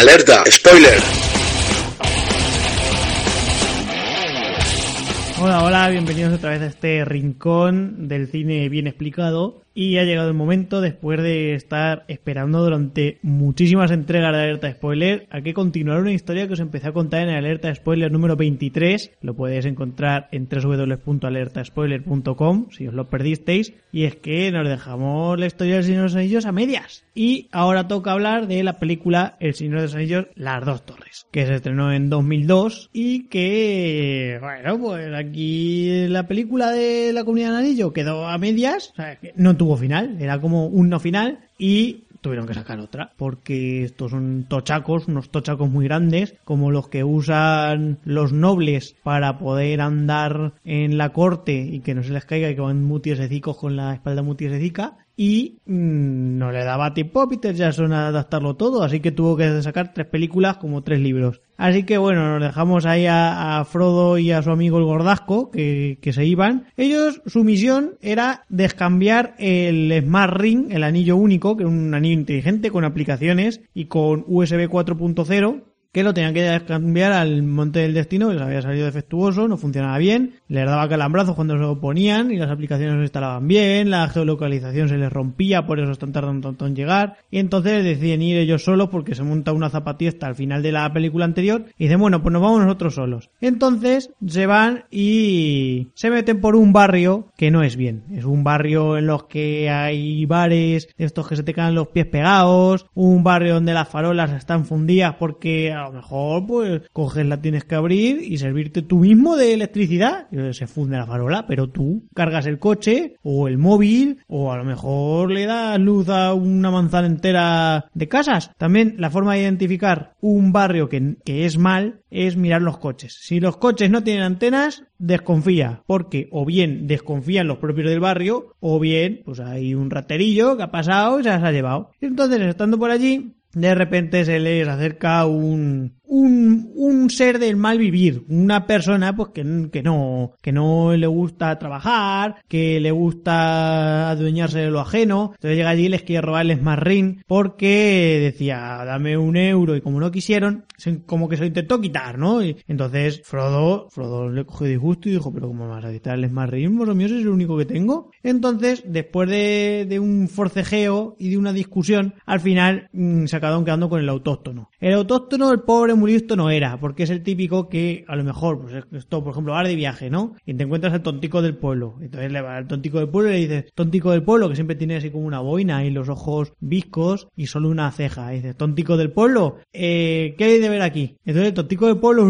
Alerta, spoiler. Hola, hola, bienvenidos otra vez a este rincón del cine bien explicado. Y ha llegado el momento, después de estar esperando durante muchísimas entregas de Alerta Spoiler, a que continuar una historia que os empecé a contar en el Alerta Spoiler número 23. Lo podéis encontrar en www.alertaspoiler.com si os lo perdisteis. Y es que nos dejamos la historia del Señor de los Anillos a medias. Y ahora toca hablar de la película El Señor de los Anillos, Las Dos Torres, que se estrenó en 2002 y que, bueno, pues aquí la película de la Comunidad del Anillo quedó a medias, no tuvo final, era como un no final y tuvieron que sacar otra porque estos son tochacos, unos tochacos muy grandes como los que usan los nobles para poder andar en la corte y que no se les caiga y que van tiesecicos con la espalda muy tiesecica y mm, no le daba tiempo a Peter Jackson a adaptarlo todo, así que tuvo que sacar tres películas como tres libros. Así que bueno, nos dejamos ahí a, a Frodo y a su amigo el Gordasco, que, que, se iban. Ellos, su misión era descambiar el Smart Ring, el anillo único, que es un anillo inteligente con aplicaciones y con USB 4.0, que lo tenían que cambiar al Monte del Destino, que les había salido defectuoso, no funcionaba bien, les daba calambrazos cuando se lo ponían y las aplicaciones no se instalaban bien, la geolocalización se les rompía, por eso están tardando tanto en llegar, y entonces deciden ir ellos solos porque se monta una zapatista al final de la película anterior y dicen, bueno, pues nos vamos nosotros solos. Entonces se van y se meten por un barrio que no es bien, es un barrio en los que hay bares, estos que se te caen los pies pegados, un barrio donde las farolas están fundidas porque a lo mejor pues coges la tienes que abrir y servirte tú mismo de electricidad. Se funde la farola pero tú cargas el coche o el móvil o a lo mejor le das luz a una manzana entera de casas. También la forma de identificar un barrio que, que es mal es mirar los coches. Si los coches no tienen antenas desconfía porque o bien desconfían los propios del barrio o bien pues hay un raterillo que ha pasado y se las ha llevado. Entonces estando por allí de repente se les acerca un, un, un ser del mal vivir, una persona pues que, que no, que no le gusta trabajar, que le gusta adueñarse de lo ajeno, entonces llega allí y les quiere robarles más ring porque decía dame un euro y como no quisieron, como que se lo intentó quitar, ¿no? Y entonces Frodo, Frodo le cogió disgusto y dijo pero ¿cómo me vas a quitarles más ring? Vos míos es el único que tengo. Entonces después de, de un forcejeo y de una discusión, al final mmm, se acabaron quedando con el autóctono. El autóctono, el pobre muy no era, porque es el típico que a lo mejor, pues esto, por ejemplo, vas de viaje, ¿no? Y te encuentras al tontico del pueblo. Entonces le va al tontico del pueblo y le dices, tontico del pueblo, que siempre tiene así como una boina y los ojos viscos y solo una ceja. Y dices, tontico del pueblo, eh, ¿qué hay de ver aquí? Entonces el tontico del pueblo,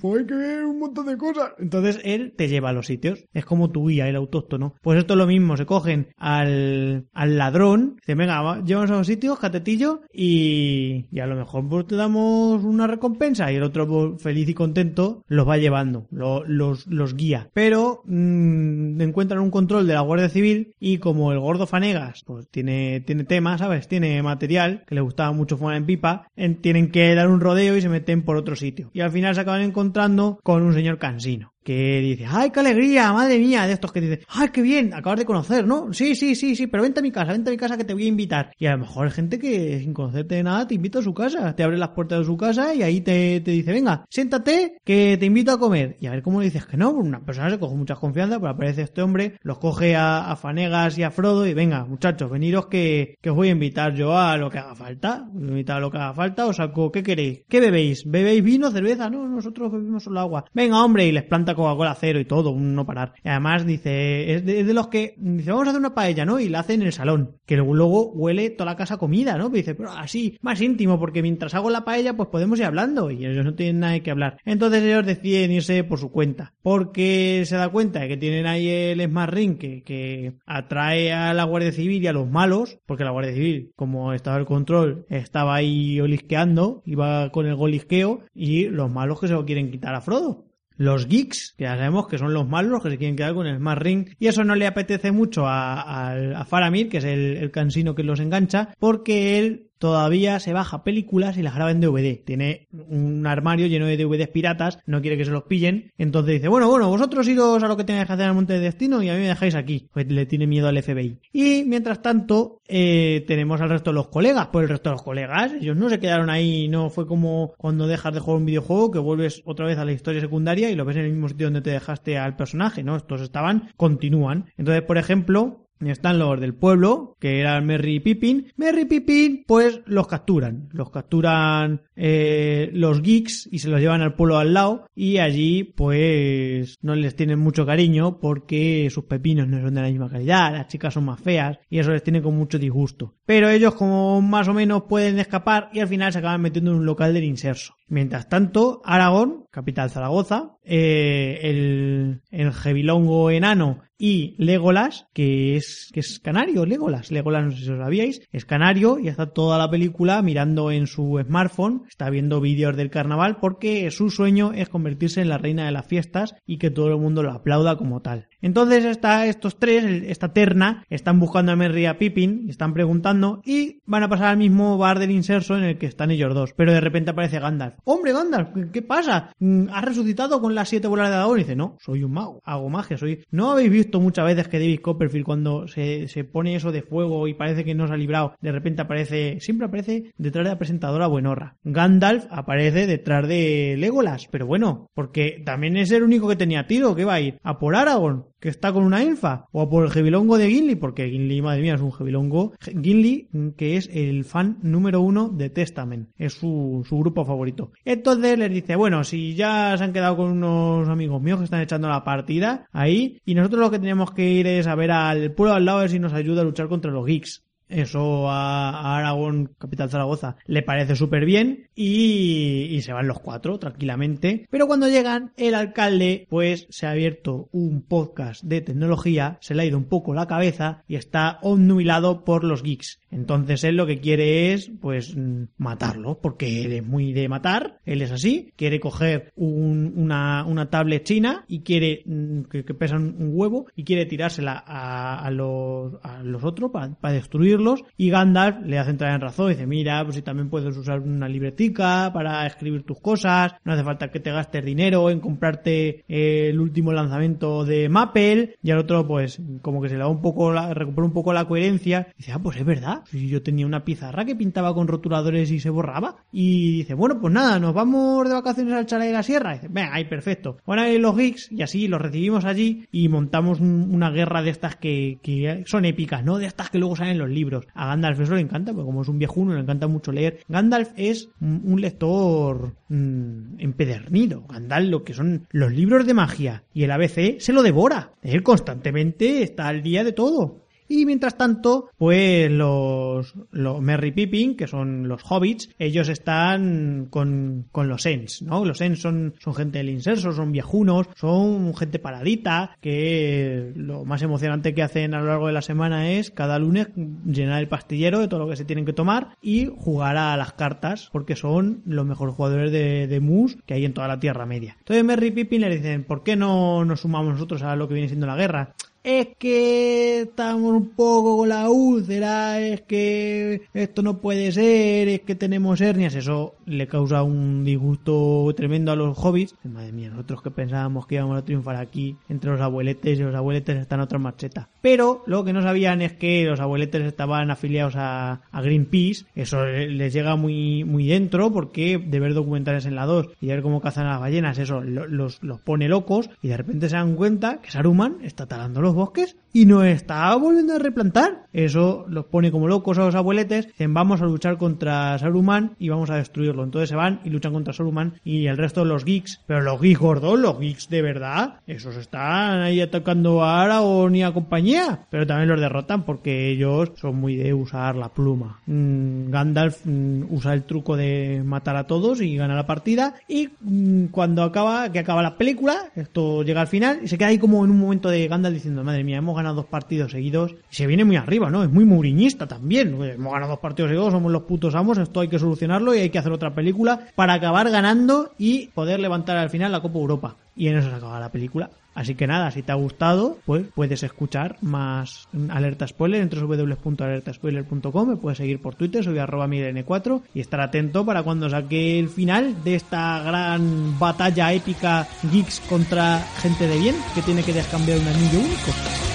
pues hay que ver un montón de cosas. Entonces él te lleva a los sitios. Es como tu guía, el autóctono. Pues esto es lo mismo, se cogen al, al ladrón, dice, venga, va, llévanos a los sitios, catetillo, y, y a lo mejor pues, te damos una recompensa y el otro feliz y contento los va llevando, lo, los, los guía. Pero mmm, encuentran un control de la Guardia Civil y como el gordo Fanegas pues tiene, tiene tema, ¿sabes? Tiene material que le gustaba mucho fumar en pipa, en, tienen que dar un rodeo y se meten por otro sitio. Y al final se acaban encontrando con un señor cansino que dice, ¡ay, qué alegría! Madre mía, de estos que dicen, ¡ay, qué bien! Acabas de conocer, ¿no? Sí, sí, sí, sí, pero vente a mi casa, vente a mi casa que te voy a invitar. Y a lo mejor gente que sin conocerte de nada te invita a su casa, te abre las puertas de su casa y ahí te, te dice, venga, siéntate que te invito a comer. Y a ver cómo le dices que no, una persona se coge mucha confianza, pero aparece este hombre, los coge a, a Fanegas y a Frodo y venga, muchachos, veniros que, que os voy a invitar yo a lo que haga falta. Voy invitar a lo que haga falta, os saco, ¿qué queréis? ¿Qué bebéis? ¿Bebéis vino, cerveza? No, nosotros bebemos solo agua. Venga, hombre, y les planta Coca-Cola cero y todo, un no parar. Y además dice, es de, los que, dice, vamos a hacer una paella, ¿no? Y la hace en el salón, que luego, huele toda la casa comida, ¿no? Dice, pero así, más íntimo, porque mientras hago la paella, pues podemos ir hablando, y ellos no tienen nada que hablar. Entonces ellos deciden irse por su cuenta, porque se da cuenta de que tienen ahí el Smart Ring que, que atrae a la Guardia Civil y a los malos, porque la Guardia Civil, como estaba el control, estaba ahí olisqueando, iba con el golisqueo, y los malos que se lo quieren quitar a Frodo. Los geeks, que ya sabemos que son los malos los que se quieren quedar con el Smart Ring, y eso no le apetece mucho a, a, a Faramir, que es el, el cansino que los engancha, porque él todavía se baja películas y las graba en DVD. Tiene un armario lleno de DVDs piratas, no quiere que se los pillen. Entonces dice, bueno, bueno, vosotros iros a lo que tengáis que hacer el Monte de Destino y a mí me dejáis aquí. Pues le tiene miedo al FBI. Y mientras tanto, eh, tenemos al resto de los colegas. Pues el resto de los colegas, ellos no se quedaron ahí, no fue como cuando dejas de jugar un videojuego que vuelves otra vez a la historia secundaria y lo ves en el mismo sitio donde te dejaste al personaje, ¿no? Estos estaban, continúan. Entonces, por ejemplo, están los del pueblo, que eran Merry y Pippin. Merry y Pippin, pues los capturan. Los capturan eh, los geeks y se los llevan al pueblo al lado. Y allí, pues, no les tienen mucho cariño porque sus pepinos no son de la misma calidad. Las chicas son más feas y eso les tiene con mucho disgusto. Pero ellos, como más o menos pueden escapar y al final se acaban metiendo en un local del inserso. Mientras tanto, Aragón, capital Zaragoza, eh, el, el Jebilongo enano y Legolas, que es, que es canario, Legolas. Legolas, no sé si lo sabíais, es canario y está toda la película mirando en su smartphone, está viendo vídeos del carnaval porque su sueño es convertirse en la reina de las fiestas y que todo el mundo lo aplauda como tal. Entonces está, estos tres, esta terna, están buscando a Merry a Pippin, están preguntando y van a pasar al mismo bar del inserso en el que están ellos dos. Pero de repente aparece Gandalf. ¡Hombre, Gandalf! ¿Qué pasa? ¿Has resucitado con las siete bolas de dragón? Y dice, no, soy un mago, hago magia, soy... ¿No habéis visto muchas veces que David Copperfield cuando se, se pone eso de fuego y parece que no se ha librado, de repente aparece, siempre aparece detrás de la presentadora Buenorra. Gandalf aparece detrás de Legolas, pero bueno, porque también es el único que tenía tiro, que va a ir a por Aragorn, que está con una elfa, o por el Jebilongo de Gimli, porque Gimli, madre mía, es un Jebilongo. Gimli, que es el fan número uno de Testament, es su, su grupo favorito. Entonces les dice, bueno, si ya se han quedado con unos amigos míos que están echando la partida ahí, y nosotros lo que tenemos que ir es a ver al pueblo al lado a ver si nos ayuda a luchar contra los geeks. Eso a, Aragón, capital Zaragoza, le parece súper bien y, y, se van los cuatro tranquilamente. Pero cuando llegan, el alcalde pues se ha abierto un podcast de tecnología, se le ha ido un poco la cabeza y está obnubilado por los geeks. Entonces él lo que quiere es pues matarlo, porque él es muy de matar, él es así, quiere coger un, una, una tablet china y quiere que, que pesa un huevo y quiere tirársela a, los, otros para, para destruir y Gandalf le hace entrar en razón. Dice, mira, pues si también puedes usar una libretica para escribir tus cosas, no hace falta que te gastes dinero en comprarte eh, el último lanzamiento de Maple. Y al otro, pues, como que se le da un poco, la, recupera un poco la coherencia. dice, ah, pues es verdad. Si yo tenía una pizarra que pintaba con rotuladores y se borraba. Y dice, bueno, pues nada, nos vamos de vacaciones al chalet de la sierra. Y dice, venga, ahí perfecto. Bueno, ahí los geeks y así los recibimos allí y montamos un, una guerra de estas que, que son épicas, ¿no? De estas que luego salen en los libros. A Gandalf eso le encanta, porque como es un viejuno, le encanta mucho leer. Gandalf es un lector mmm, empedernido. Gandalf, lo que son los libros de magia y el ABC, se lo devora. Él constantemente está al día de todo. Y mientras tanto, pues los, los Merry Pippin, que son los hobbits, ellos están con, con los Ents, ¿no? Los Ents son, son gente del inserso, son viejunos, son gente paradita, que lo más emocionante que hacen a lo largo de la semana es cada lunes llenar el pastillero de todo lo que se tienen que tomar y jugar a las cartas, porque son los mejores jugadores de, de mus que hay en toda la Tierra Media. Entonces Merry Pippin le dicen, ¿por qué no nos sumamos nosotros a lo que viene siendo la guerra? Es que estamos un poco con la úlcera, es que esto no puede ser, es que tenemos hernias, eso le causa un disgusto tremendo a los hobbits. Madre mía, nosotros que pensábamos que íbamos a triunfar aquí entre los abueletes y los abueletes están otra marcheta. Pero lo que no sabían es que los abueletes estaban afiliados a, a Greenpeace, eso les llega muy, muy dentro porque de ver documentales en la 2 y de ver cómo cazan a las ballenas, eso los, los pone locos y de repente se dan cuenta que Saruman está talándolo los bosques y nos está volviendo a replantar. Eso los pone como locos a los abueletes. Dicen, vamos a luchar contra Saruman y vamos a destruirlo. Entonces se van y luchan contra Saruman y el resto de los geeks. Pero los geeks gordos, los geeks de verdad, esos están ahí atacando a Aragorn y a compañía. Pero también los derrotan porque ellos son muy de usar la pluma. Mm, Gandalf mm, usa el truco de matar a todos y gana la partida. Y mm, cuando acaba, que acaba la película, esto llega al final y se queda ahí como en un momento de Gandalf diciendo, madre mía, hemos ganado dos partidos seguidos y se viene muy arriba, ¿no? Es muy muriñista también. Hemos ganado dos partidos seguidos, somos los putos amos, esto hay que solucionarlo y hay que hacer otra película para acabar ganando y poder levantar al final la Copa Europa. Y en eso se acaba la película. Así que nada, si te ha gustado, pues puedes escuchar más alerta spoiler en www.alertaspoiler.com, me puedes seguir por Twitter, soy arroba miren4 y estar atento para cuando saque el final de esta gran batalla épica geeks contra gente de bien que tiene que descambiar un anillo único.